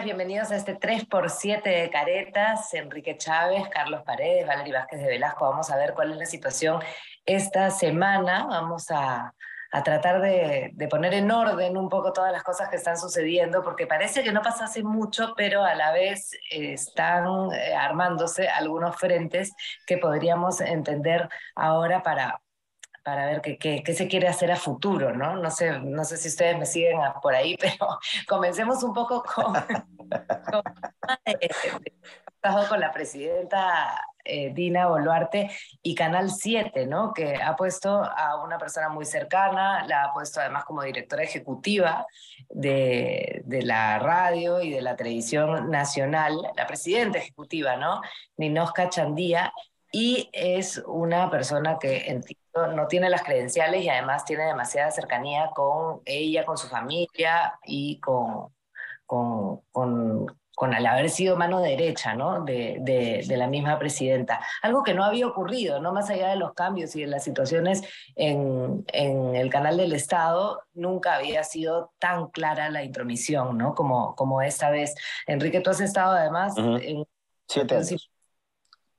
bienvenidos a este 3x7 de caretas. Enrique Chávez, Carlos Paredes, Valery Vázquez de Velasco. Vamos a ver cuál es la situación esta semana. Vamos a, tratar de, poner en orden un poco todas las cosas que están sucediendo, porque parece que no pasase mucho, pero a la vez están eh, armándose algunos frentes que podríamos entender ahora para, para ver qué, qué, se quiere hacer a futuro, ¿no? No sé, no sé si ustedes me siguen por ahí, pero comencemos un poco con, con, con la presidenta eh, Dina Boluarte y Canal 7, ¿no? Que ha puesto a una persona muy cercana, la ha puesto además como directora ejecutiva de, de la radio y de la televisión nacional, la presidenta ejecutiva, ¿no? Ninosca Chandía, y es una persona que entiendo no tiene las credenciales y además tiene demasiada cercanía con ella, con su familia y con, con, con, con al haber sido mano derecha ¿no? de, de, de, la misma presidenta. Algo que no había ocurrido, ¿no? más allá de los cambios y de las situaciones en, en el canal del Estado, nunca había sido tan clara la intromisión ¿no? como, como esta vez. Enrique, tú has estado además en... Siete años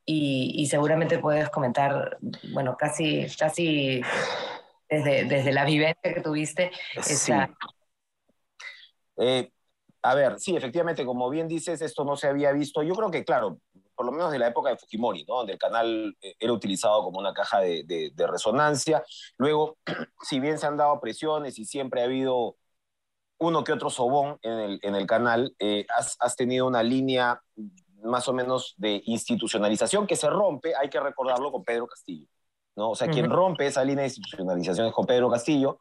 y, seguramente puedes comentar, bueno, casi, casi desde, desde la vivencia que tuviste. Esa... Eh, a ver, sí, efectivamente, como bien dices, esto no se había visto. Yo creo que, claro, por lo menos de la época de Fujimori, ¿no? donde el canal eh, era utilizado como una caja de, de, resonancia. Luego, si bien se han dado presiones y siempre ha habido uno que otro sobón en el, en el canal, eh, has, has, tenido una línea más o menos de institucionalización que se rompe, hay que recordarlo, con Pedro Castillo. ¿no? O sea, quien rompe esa línea de institucionalización es con Pedro Castillo,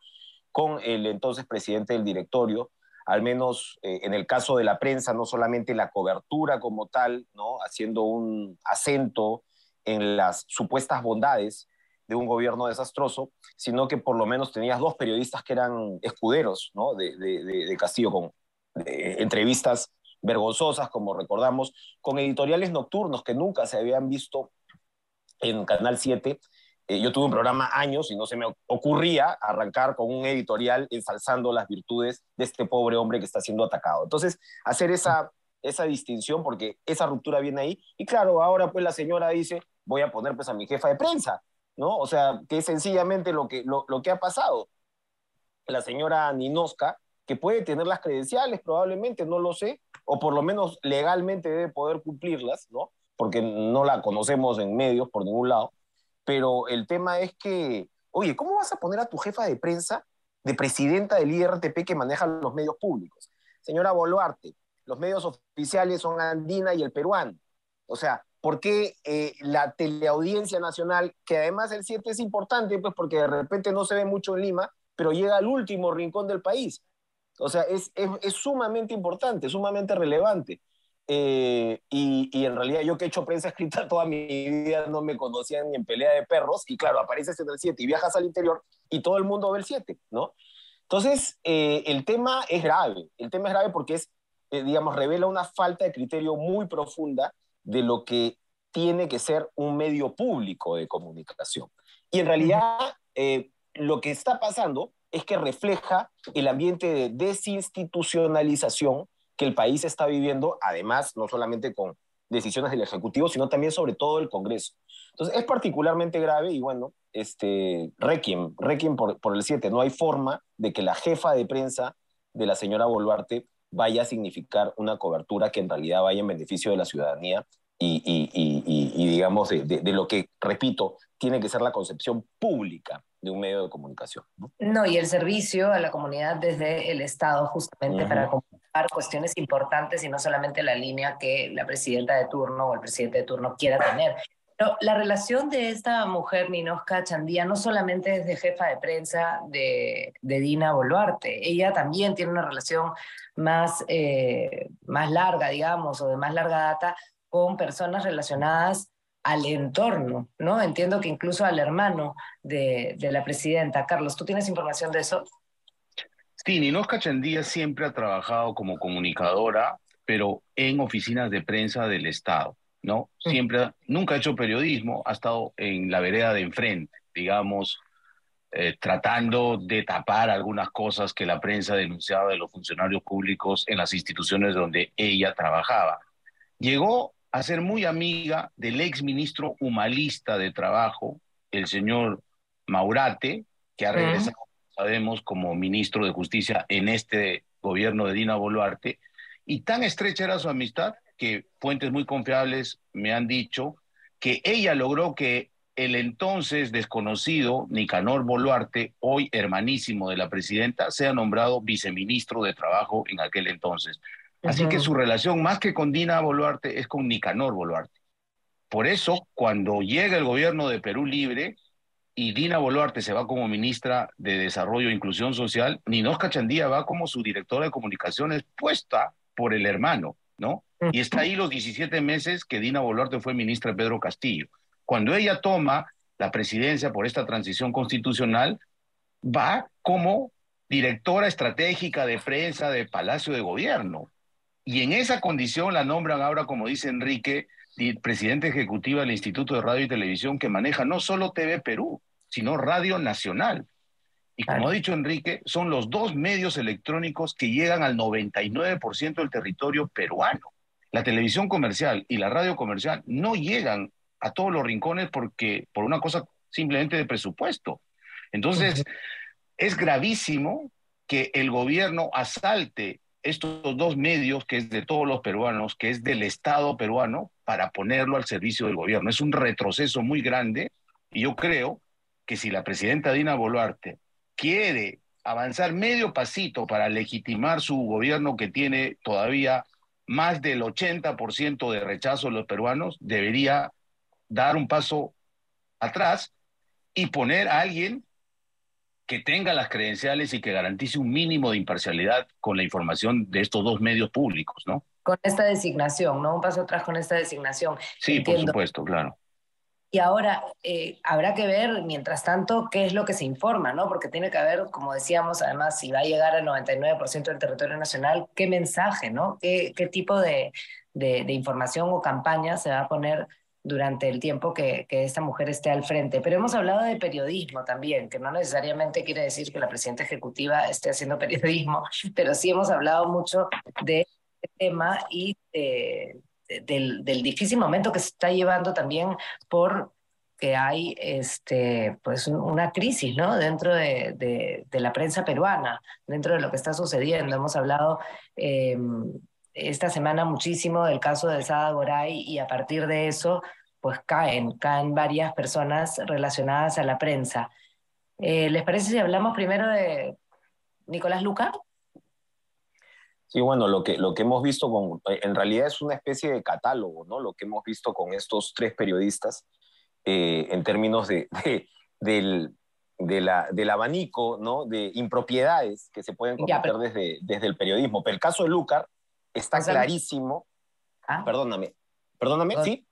con el entonces presidente del directorio, al menos eh, en el caso de la prensa, no solamente la cobertura como tal, ¿no? haciendo un acento en las supuestas bondades de un gobierno desastroso, sino que por lo menos tenías dos periodistas que eran escuderos ¿no? de, de, de Castillo con entrevistas vergonzosas, como recordamos, con editoriales nocturnos que nunca se habían visto en Canal 7. Eh, yo tuve un programa años y no se me ocurría arrancar con un editorial ensalzando las virtudes de este pobre hombre que está siendo atacado. Entonces, hacer esa, esa distinción, porque esa ruptura viene ahí. Y claro, ahora pues la señora dice, voy a poner pues a mi jefa de prensa, ¿no? O sea, que es sencillamente lo que, lo, lo que ha pasado. La señora Ninosca, que puede tener las credenciales probablemente, no lo sé, o por lo menos legalmente debe poder cumplirlas, ¿no? Porque no la conocemos en medios por ningún lado. Pero el tema es que, oye, ¿cómo vas a poner a tu jefa de prensa de presidenta del IRTP que maneja los medios públicos? Señora Boluarte, los medios oficiales son Andina y el peruano. O sea, ¿por qué eh, la teleaudiencia nacional, que además el 7 es importante, pues porque de repente no se ve mucho en Lima, pero llega al último rincón del país? O sea, es, es, es sumamente importante, sumamente relevante. Eh, y, y, en realidad yo que he hecho prensa escrita toda mi vida no me conocían ni en pelea de perros y claro, apareces en el 7 y viajas al interior y todo el mundo ve el 7, ¿no? Entonces, eh, el tema es grave, el tema es grave porque es, eh, digamos, revela una falta de criterio muy profunda de lo que tiene que ser un medio público de comunicación. Y en realidad, lo que está pasando es que refleja el ambiente de desinstitucionalización que el país está viviendo, además, no solamente con decisiones del Ejecutivo, sino también sobre todo el Congreso. Entonces, es particularmente grave y bueno, este, requiem, requiem por, por el 7, no hay forma de que la jefa de prensa de la señora Boluarte vaya a significar una cobertura que en realidad vaya en beneficio de la ciudadanía y, y, y, y digamos, de, de, de, lo que, repito, tiene que ser la concepción pública de un medio de comunicación. ¿no? no, y el servicio a la comunidad desde el Estado justamente uh -huh. para comunicar cuestiones importantes y no solamente la línea que la presidenta de turno o el presidente de turno quiera tener. Pero la relación de esta mujer, Ninosca Chandía, no solamente es de jefa de prensa de, de Dina Boluarte, ella también tiene una relación más, eh, más larga, digamos, o de más larga data con personas relacionadas al entorno, ¿no? Entiendo que incluso al hermano de, de la presidenta. Carlos, ¿tú tienes información de eso? Sí, Ninosca Chandía siempre ha trabajado como comunicadora, pero en oficinas de prensa del Estado, ¿no? Siempre, nunca ha hecho periodismo, ha estado en la vereda de enfrente, digamos, eh, tratando de tapar algunas cosas que la prensa denunciaba de los funcionarios públicos en las instituciones donde ella trabajaba. Llegó a ser muy amiga del ex ministro humalista de Trabajo, el señor Maurate, que ha regresado, sabemos, como ministro de Justicia en este gobierno de Dina Boluarte, y tan estrecha era su amistad que fuentes muy confiables me han dicho que ella logró que el entonces desconocido Nicanor Boluarte, hoy hermanísimo de la presidenta, sea nombrado viceministro de Trabajo en aquel entonces. Así que su relación más que con Dina Boluarte es con Nicanor Boluarte. Por eso, cuando llega el gobierno de Perú Libre y Dina Boluarte se va como ministra de Desarrollo e Inclusión Social, Ninosca Chandía va como su directora de comunicaciones puesta por el hermano, ¿no? Y está ahí los 17 meses que Dina Boluarte fue ministra de Pedro Castillo. Cuando ella toma la presidencia por esta transición constitucional, va como directora estratégica de prensa de Palacio de Gobierno. Y en esa condición la nombran ahora, como dice Enrique, presidente ejecutiva del Instituto de Radio y Televisión, que maneja no solo TV Perú, sino Radio Nacional. Y como ha dicho Enrique, son los dos medios electrónicos que llegan al 99% del territorio peruano. La televisión comercial y la radio comercial no llegan a todos los rincones porque por una cosa simplemente de presupuesto. Entonces, es gravísimo que el gobierno asalte estos dos medios, que es de todos los peruanos, que es del Estado peruano, para ponerlo al servicio del gobierno. Es un retroceso muy grande y yo creo que si la presidenta Dina Boluarte quiere avanzar medio pasito para legitimar su gobierno que tiene todavía más del 80% de rechazo de los peruanos, debería dar un paso atrás y poner a alguien que tenga las credenciales y que garantice un mínimo de imparcialidad con la información de estos dos medios públicos, ¿no? Con esta designación, ¿no? Un paso atrás con esta designación. Sí, por supuesto, claro. Y ahora eh, habrá que ver, mientras tanto, qué es lo que se informa, ¿no? Porque tiene que haber, como decíamos, además, si va a llegar al 99% del territorio nacional, qué mensaje, ¿no? ¿Qué, qué tipo de, de, de información o campaña se va a poner durante el tiempo que, que, esta mujer esté al frente. Pero hemos hablado de periodismo también, que no necesariamente quiere decir que la presidenta ejecutiva esté haciendo periodismo, pero sí hemos hablado mucho de este tema y del, del, difícil momento que se está llevando también por que hay este, pues una crisis ¿no? dentro de, de, la prensa peruana, dentro de lo que está sucediendo. Hemos hablado eh, esta semana muchísimo del caso de Sada Goray y a partir de eso pues caen, caen varias personas relacionadas a la prensa. Eh, ¿Les parece si hablamos primero de Nicolás Luca? Sí, bueno, lo que, lo que hemos visto con, en realidad es una especie de catálogo, ¿no? Lo que hemos visto con estos tres periodistas eh, en términos de, de del, de la, del abanico, ¿no? De impropiedades que se pueden cometer desde, desde el periodismo. Pero el caso de Lucar está clarísimo. ¿Ah? Perdóname, perdóname, ¿sí?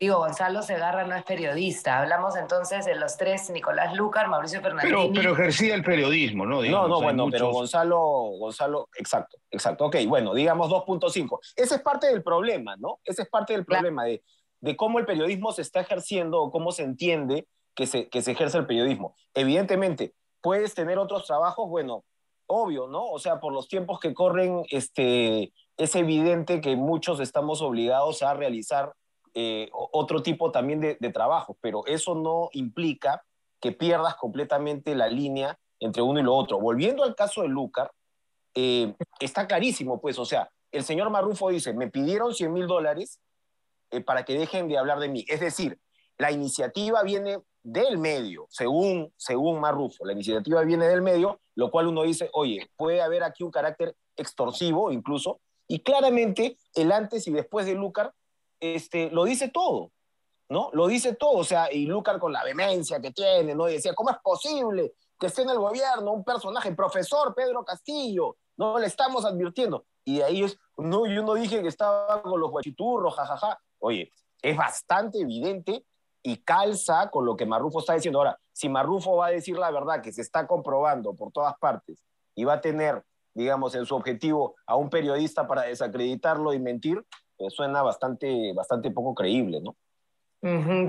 Digo, Gonzalo Segarra no es periodista. Hablamos entonces de los tres, Nicolás Lucar, Mauricio Fernández. Pero, pero, ejercía el periodismo, ¿no? no, no, bueno, pero Gonzalo, Gonzalo, exacto, exacto. Ok, bueno, digamos 2.5. Ese es parte del problema, ¿no? Ese es parte del problema de, de cómo el periodismo se está ejerciendo o cómo se entiende que se, que se ejerce el periodismo. Evidentemente, puedes tener otros trabajos, bueno, obvio, ¿no? O sea, por los tiempos que corren, este, es evidente que muchos estamos obligados a realizar eh, otro tipo también de, de trabajo, pero eso no implica que pierdas completamente la línea entre uno y lo otro. Volviendo al caso de Lucar, eh, está clarísimo, pues, o sea, el señor Marrufo dice, me pidieron 100 mil dólares eh, para que dejen de hablar de mí. Es decir, la iniciativa viene del medio, según, según Marrufo, la iniciativa viene del medio, lo cual uno dice, oye, puede haber aquí un carácter extorsivo incluso, y claramente el antes y después de Lucar este, lo dice todo, ¿no? Lo dice todo, o sea, y Lucar con la vehemencia que tiene, ¿no? Y decía, ¿cómo es posible que esté en el gobierno un personaje, profesor Pedro Castillo? No le estamos advirtiendo. Y de ahí es, no, yo no dije que estaba con los guachiturros, jajaja. Oye, es bastante evidente y calza con lo que Marrufo está diciendo. Ahora, si Marrufo va a decir la verdad que se está comprobando por todas partes y va a tener digamos, en su objetivo a un periodista para desacreditarlo y mentir, pues suena bastante, bastante poco creíble, ¿no?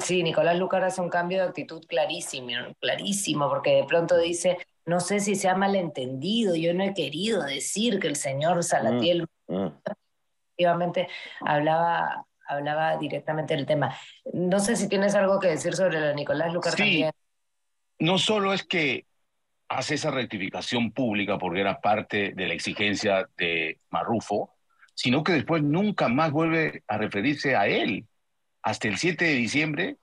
Sí, Nicolás Lucar hace un cambio de actitud clarísimo, clarísimo, porque de pronto dice, no sé si se ha malentendido, yo no he querido decir que el señor Salatiel mm, mm. efectivamente hablaba, hablaba directamente del tema. No sé si tienes algo que decir sobre la Nicolás Lucar sí. también. No solo es que hace esa rectificación pública porque era parte de la exigencia de Marrufo, sino que después nunca más vuelve a referirse a él hasta el 7 de diciembre,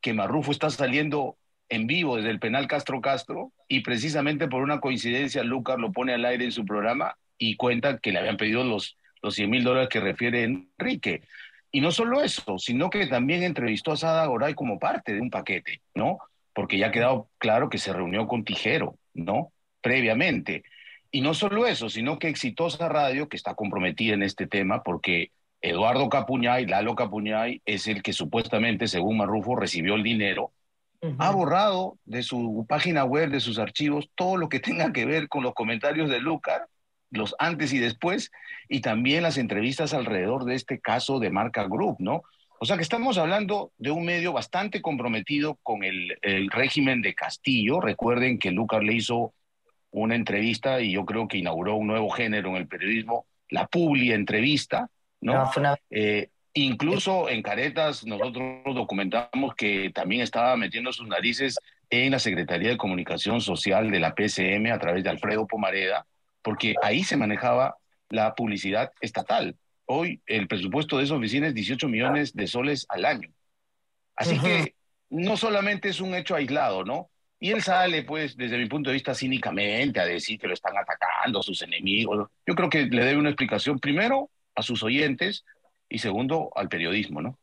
que Marrufo está saliendo en vivo desde el penal Castro Castro y precisamente por una coincidencia Lucas lo pone al aire en su programa y cuenta que le habían pedido los, los 100 mil dólares que refiere Enrique. Y no solo eso, sino que también entrevistó a Sada Goray como parte de un paquete, ¿no? Porque ya ha quedado claro que se reunió con Tijero, ¿no? Previamente. Y no solo eso, sino que Exitosa Radio, que está comprometida en este tema, porque Eduardo Capuñay, Lalo Capuñay, es el que supuestamente, según Marrufo, recibió el dinero, ha borrado de su página web, de sus archivos, todo lo que tenga que ver con los comentarios de Lucar, los antes y después, y también las entrevistas alrededor de este caso de Marca Group, ¿no? O sea que estamos hablando de un medio bastante comprometido con el, el régimen de Castillo. Recuerden que Lucar le hizo una entrevista y yo creo que inauguró un nuevo género en el periodismo, la publi entrevista, ¿no? Eh, incluso en Caretas nosotros documentamos que también estaba metiendo sus narices en la Secretaría de Comunicación Social de la PCM a través de Alfredo Pomareda, porque ahí se manejaba la publicidad estatal. Hoy el presupuesto de esa oficina es 18 millones de soles al año. Así que no solamente es un hecho aislado, ¿no? Y él sale, pues, desde mi punto de vista, cínicamente a decir que lo están atacando sus enemigos. Yo creo que le debe una explicación, primero, a sus oyentes y segundo, al periodismo, ¿no?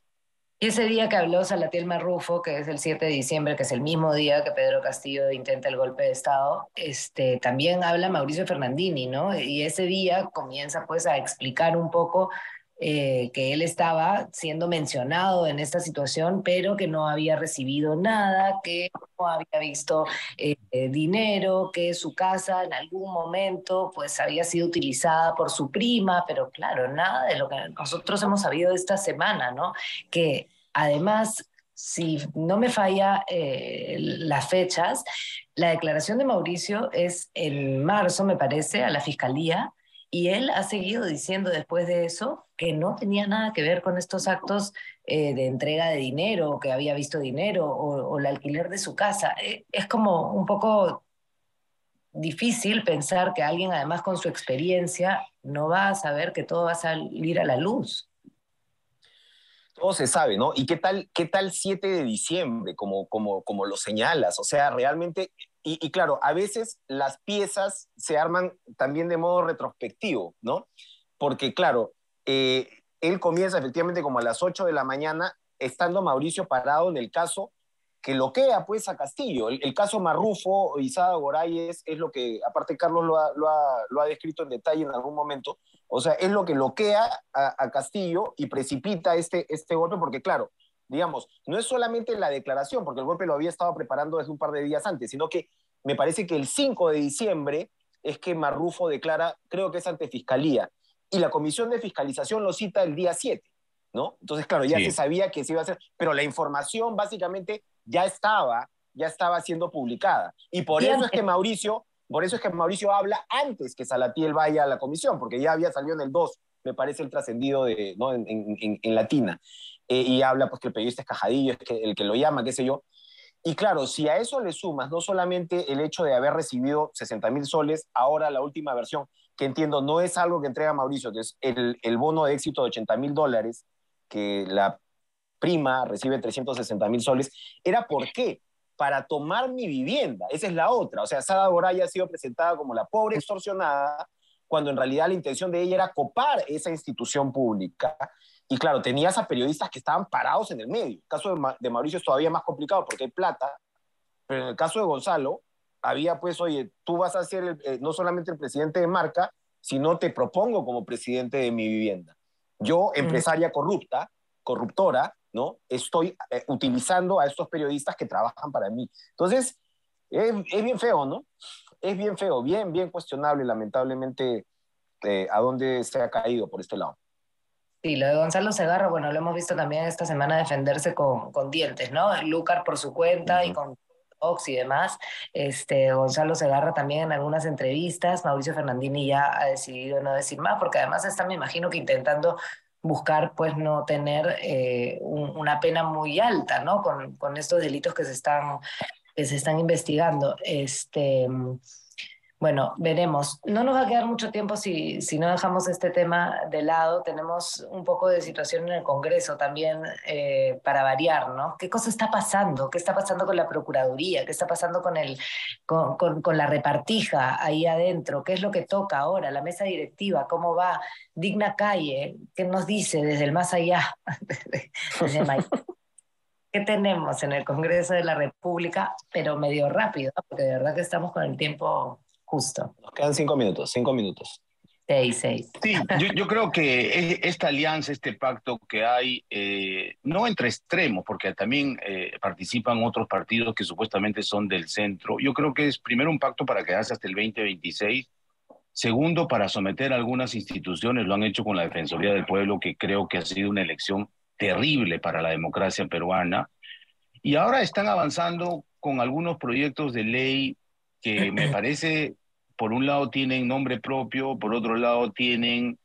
Y ese día que habló Salatiel Marrufo, que es el 7 de diciembre, que es el mismo día que Pedro Castillo intenta el golpe de Estado, este, también habla Mauricio Fernandini, ¿no? Y ese día comienza pues a explicar un poco eh, que él estaba siendo mencionado en esta situación, pero que no había recibido nada, que no había visto eh, dinero, que su casa en algún momento pues había sido utilizada por su prima, pero claro, nada de lo que nosotros hemos sabido esta semana, ¿no? Que además si no me falla eh, las fechas, la declaración de Mauricio es en marzo, me parece, a la fiscalía, y él ha seguido diciendo después de eso que no tenía nada que ver con estos actos eh, de entrega de dinero, que había visto dinero o, el alquiler de su casa. Eh, es como un poco difícil pensar que alguien, además con su experiencia, no va a saber que todo va a salir a la luz. Todo se sabe, ¿no? ¿Y qué tal, qué tal 7 de diciembre, como, como, como lo señalas? O sea, realmente y, claro, a veces las piezas se arman también de modo retrospectivo, ¿no? Porque claro, eh, él comienza efectivamente como a las 8 de la mañana, estando Mauricio parado en el caso que loquea pues a Castillo. El, caso Marrufo y Sada Goray es, lo que, aparte Carlos lo ha, lo, ha, descrito en detalle en algún momento, o sea, es lo que loquea a, a Castillo y precipita este, este golpe, porque claro, digamos, no es solamente la declaración, porque el golpe lo había estado preparando desde un par de días antes, sino que me parece que el 5 de diciembre es que Marrufo declara, creo que es ante Fiscalía, y la Comisión de Fiscalización lo cita el día 7, ¿no? Entonces, claro, ya se sabía que se iba a hacer, pero la información básicamente ya estaba, ya estaba siendo publicada. Y por eso es que Mauricio, por eso es que Mauricio habla antes que Salatiel vaya a la comisión, porque ya había salido en el 2, me parece el trascendido de, ¿no? en, en, en Latina. Eh, y habla pues que el periodista es Cajadillo, es que el que lo llama, qué sé yo. Y claro, si a eso le sumas no solamente el hecho de haber recibido 60 mil soles, ahora la última versión, que entiendo no es algo que entrega Mauricio, que es el, el bono de éxito de 80 mil dólares, que la prima recibe 360 mil soles, era por qué? Para tomar mi vivienda. Esa es la otra. O sea, Sada Goraya ha sido presentada como la pobre extorsionada, cuando en realidad la intención de ella era copar esa institución pública y claro, tenías a periodistas que estaban parados en el medio. El caso de, Mauricio es todavía más complicado porque hay plata, pero en el caso de Gonzalo, había pues, oye, tú vas a ser eh, no solamente el presidente de marca, sino te propongo como presidente de mi vivienda. Yo, empresaria corrupta, corruptora, ¿no? Estoy eh, utilizando a estos periodistas que trabajan para mí. Entonces, es, bien feo, ¿no? Es bien feo, bien, bien cuestionable, lamentablemente, eh, a dónde se ha caído por este lado. Sí, lo de Gonzalo Segarra, bueno, lo hemos visto también esta semana defenderse con, con dientes, ¿no? Lucar por su cuenta y con Ox y demás. Este, Gonzalo Segarra también en algunas entrevistas, Mauricio Fernandini ya ha decidido no decir más, porque además está, me imagino que intentando buscar pues no tener eh, una pena muy alta, ¿no? Con, con, estos delitos que se están, que se están investigando. Este, bueno, veremos. No nos va a quedar mucho tiempo si, si no dejamos este tema de lado. Tenemos un poco de situación en el Congreso también eh, para variar, ¿no? ¿Qué cosa está pasando? ¿Qué está pasando con la Procuraduría? ¿Qué está pasando con, el, con, con, la repartija ahí adentro? ¿Qué es lo que toca ahora? La mesa directiva, ¿cómo va? Digna Calle, ¿qué nos dice desde el más allá? ¿Qué tenemos en el Congreso de la República? Pero medio rápido, porque de verdad que estamos con el tiempo justo. Nos quedan cinco minutos, cinco minutos. Seis, seis. Sí, yo, yo creo que e, esta alianza, este pacto que hay, eh, no entre extremos, porque también eh, participan otros partidos que supuestamente son del centro. Yo creo que es primero un pacto para quedarse hasta el 2026. Segundo, para someter a algunas instituciones, lo han hecho con la Defensoría del Pueblo, que creo que ha sido una elección terrible para la democracia peruana. Y ahora están avanzando con algunos proyectos de ley que me parece por un lado tienen nombre propio, por otro lado tienen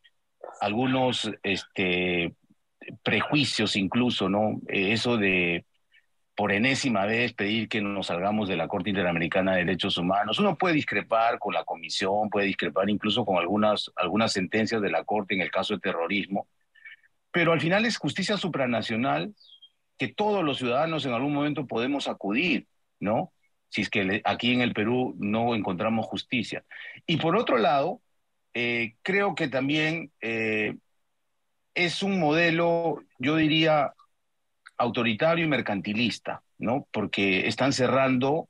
algunos este, prejuicios incluso, ¿no? Eh, eso de por enésima vez pedir que nos salgamos de la Corte Interamericana de Derechos Humanos. Uno puede discrepar con la Comisión, puede discrepar incluso con algunas, algunas sentencias de la Corte en el caso de terrorismo, pero al final es justicia supranacional que todos los ciudadanos en algún momento podemos acudir, ¿no? si es que aquí en el Perú no encontramos justicia. Y por otro lado, eh, creo que también eh, es un modelo, yo diría, autoritario y mercantilista, ¿no? Porque están cerrando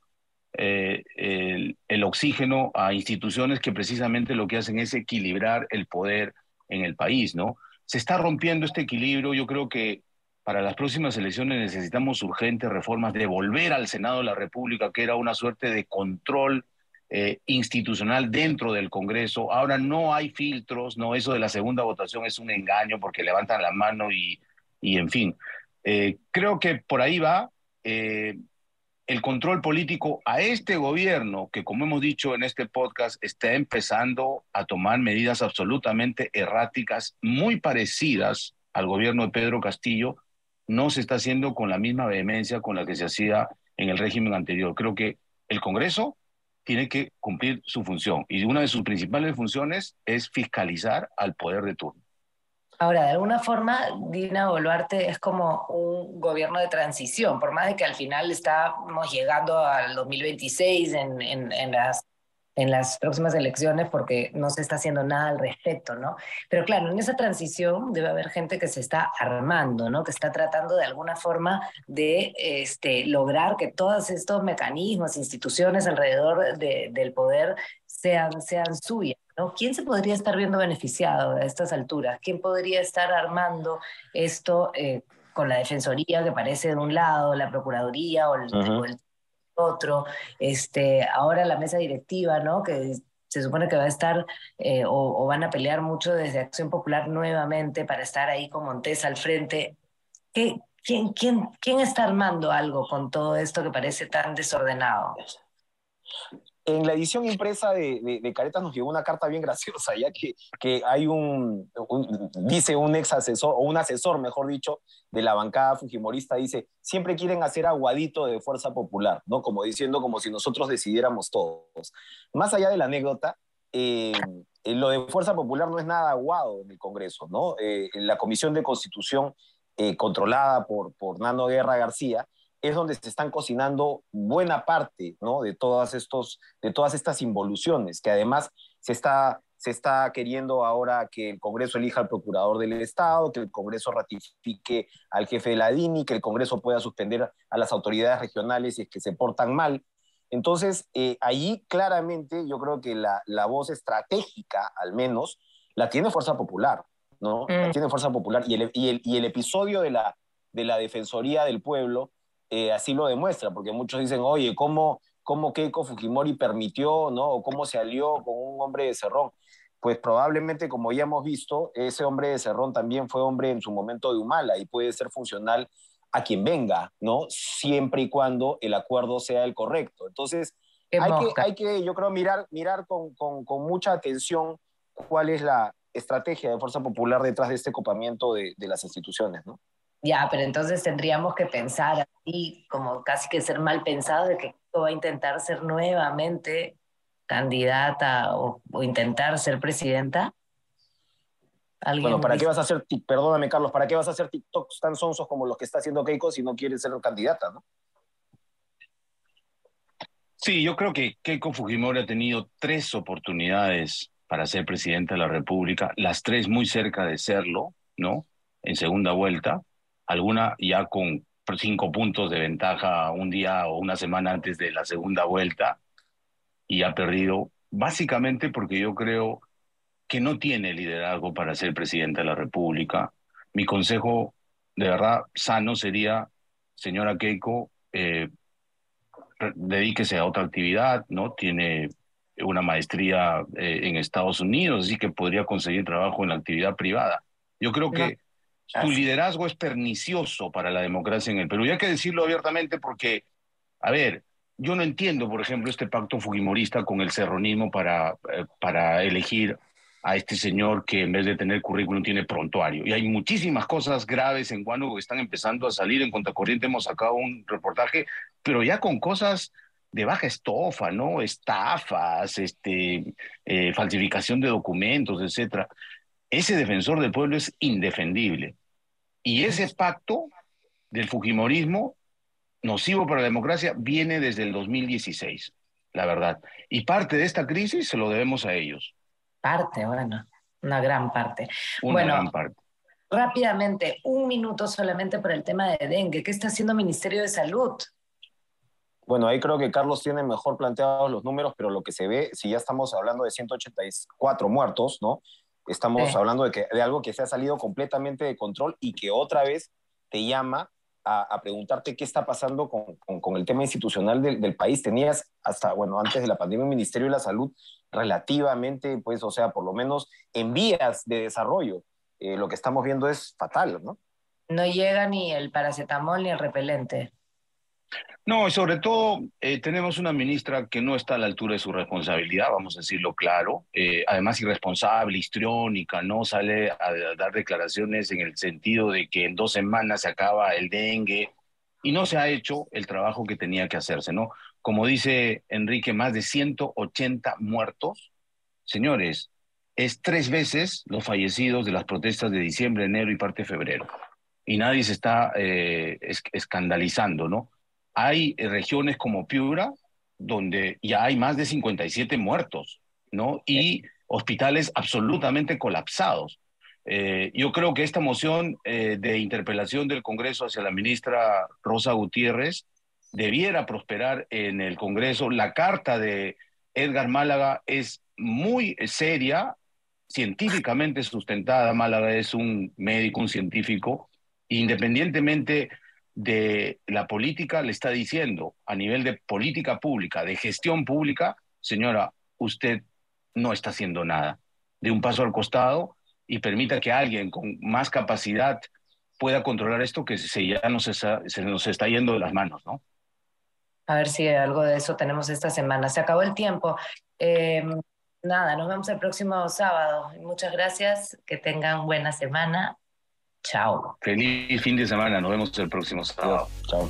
eh, el, el, oxígeno a instituciones que precisamente lo que hacen es equilibrar el poder en el país, ¿no? Se está rompiendo este equilibrio, yo creo que para las próximas elecciones necesitamos urgentes reformas, de volver al Senado de la República, que era una suerte de control eh, institucional dentro del Congreso. Ahora no hay filtros, no, eso de la segunda votación es un engaño porque levantan la mano y, y en fin. Eh, creo que por ahí va eh, el control político a este gobierno, que como hemos dicho en este podcast, está empezando a tomar medidas absolutamente erráticas, muy parecidas al gobierno de Pedro Castillo, no se está haciendo con la misma vehemencia con la que se hacía en el régimen anterior. Creo que el Congreso tiene que cumplir su función y una de sus principales funciones es fiscalizar al poder de turno. Ahora, de alguna forma, Dina Boluarte es como un gobierno de transición, por más de que al final estamos llegando al 2026 en, en, en las en las próximas elecciones porque no se está haciendo nada al respecto, ¿no? Pero claro, en esa transición debe haber gente que se está armando, ¿no? Que está tratando de alguna forma de este, lograr que todos estos mecanismos, instituciones alrededor del poder sean, sean suyas, ¿no? ¿Quién se podría estar viendo beneficiado a estas alturas? ¿Quién podría estar armando esto eh, con la Defensoría que parece de un lado, la Procuraduría o el, o el otro, este, ahora la mesa directiva, ¿no? Que se supone que va a estar eh, o, van a pelear mucho desde Acción Popular nuevamente para estar ahí con Montes al frente. ¿Qué, quién, quién, ¿Quién está armando algo con todo esto que parece tan desordenado? En la edición impresa de, de, Caretas nos llegó una carta bien graciosa, ya que, que hay un, dice un ex asesor, o un asesor, mejor dicho, de la bancada fujimorista, dice, siempre quieren hacer aguadito de fuerza popular, ¿no? Como diciendo, como si nosotros decidiéramos todos. Más allá de la anécdota, eh, lo de fuerza popular no es nada aguado en el Congreso, ¿no? Eh, la Comisión de Constitución, eh, controlada por, por Nano Guerra García, es donde se están cocinando buena parte ¿no? de, todas estos, de todas estas involuciones, que además se está, se está queriendo ahora que el Congreso elija al procurador del Estado, que el Congreso ratifique al jefe de la DINI, que el Congreso pueda suspender a las autoridades regionales si es que se portan mal. Entonces, eh, ahí claramente yo creo que la, la, voz estratégica, al menos, la tiene Fuerza Popular, ¿no? La mm. tiene Fuerza Popular. Y el, y el, y el episodio de la, de la Defensoría del Pueblo eh, así lo demuestra, porque muchos dicen, oye, ¿cómo, cómo Keiko Fujimori permitió, ¿no? O cómo se alió con un hombre de Cerrón. pues probablemente, como ya hemos visto, ese hombre de Cerrón también fue hombre en su momento de Humala y puede ser funcional a quien venga, ¿no? Siempre y cuando el acuerdo sea el correcto. Entonces, hay que, hay que, yo creo, mirar, mirar con, con, con, mucha atención cuál es la estrategia de Fuerza Popular detrás de este copamiento de, de las instituciones, ¿no? Ya, pero entonces tendríamos que pensar así, como casi que ser mal pensado de que va a intentar ser nuevamente candidata o, intentar ser presidenta. Bueno, ¿para qué vas a hacer, perdóname Carlos, ¿para qué vas a hacer TikToks tan sonsos como los que está haciendo Keiko si no quieres ser candidata, no? Sí, yo creo que Keiko Fujimori ha tenido tres oportunidades para ser presidenta de la República, las tres muy cerca de serlo, ¿no? En segunda vuelta, alguna ya con cinco puntos de ventaja un día o una semana antes de la segunda vuelta, y ha perdido básicamente porque yo creo que no tiene liderazgo para ser presidente de la República. Mi consejo de verdad sano sería, señora Keiko, eh, dedíquese a otra actividad, ¿no? Tiene una maestría eh, en Estados Unidos, así que podría conseguir trabajo en la actividad privada. Yo creo que su liderazgo es pernicioso para la democracia en el Perú. Y hay que decirlo abiertamente porque, a ver, yo no entiendo, por ejemplo, este pacto fujimorista con el serronismo para, eh, para elegir a este señor que en vez de tener currículum tiene prontuario. Y hay muchísimas cosas graves en Guano que están empezando a salir. En Contracorriente hemos sacado un reportaje, pero ya con cosas de baja estofa, ¿no? Estafas, este, eh, falsificación de documentos, etcétera. Ese defensor del pueblo es indefendible. Y ese pacto del Fujimorismo nocivo para la democracia viene desde el 2016, la verdad. Y parte de esta crisis se lo debemos a ellos. Parte, bueno, una gran parte. Una gran parte. Rápidamente, un minuto solamente por el tema de dengue. ¿Qué está haciendo el Ministerio de Salud? Bueno, ahí creo que Carlos tiene mejor planteados los números, pero lo que se ve, si ya estamos hablando de 184 muertos, ¿no? Estamos hablando de, que, de algo que se ha salido completamente de control y que otra vez te llama a, preguntarte qué está pasando con, con, el tema institucional del, del, país. Tenías hasta, bueno, antes de la pandemia, un Ministerio de la Salud relativamente, pues, o sea, por lo menos en vías de desarrollo. Eh, lo que estamos viendo es fatal, ¿no? No llega ni el paracetamol ni el repelente. No, y sobre todo eh, tenemos una ministra que no está a la altura de su responsabilidad, vamos a decirlo claro, eh, además irresponsable, histriónica, no sale a, dar declaraciones en el sentido de que en dos semanas se acaba el dengue y no se ha hecho el trabajo que tenía que hacerse, ¿no? Como dice Enrique, más de 180 muertos. Señores, es tres veces los fallecidos de las protestas de diciembre, enero y parte de febrero. Y nadie se está eh, escandalizando, ¿no? Hay eh, regiones como Piura donde ya hay más de 57 muertos, ¿no? Y hospitales absolutamente colapsados. Eh, yo creo que esta moción eh, de interpelación del Congreso hacia la ministra Rosa Gutiérrez debiera prosperar en el Congreso. La carta de Edgar Málaga es muy seria, científicamente sustentada. Málaga es un médico, un científico, independientemente de la política le está diciendo a nivel de política pública, de gestión pública, señora, usted no está haciendo nada. De un paso al costado y permita que alguien con más capacidad pueda controlar esto que se, ya nos está, se nos está yendo de las manos, ¿no? A ver si algo de eso tenemos esta semana. Se acabó el tiempo. Em, nada, nos vemos el próximo sábado. Muchas gracias, que tengan buena semana Chao. Feliz fin de semana. Nos vemos el próximo sábado. Chao.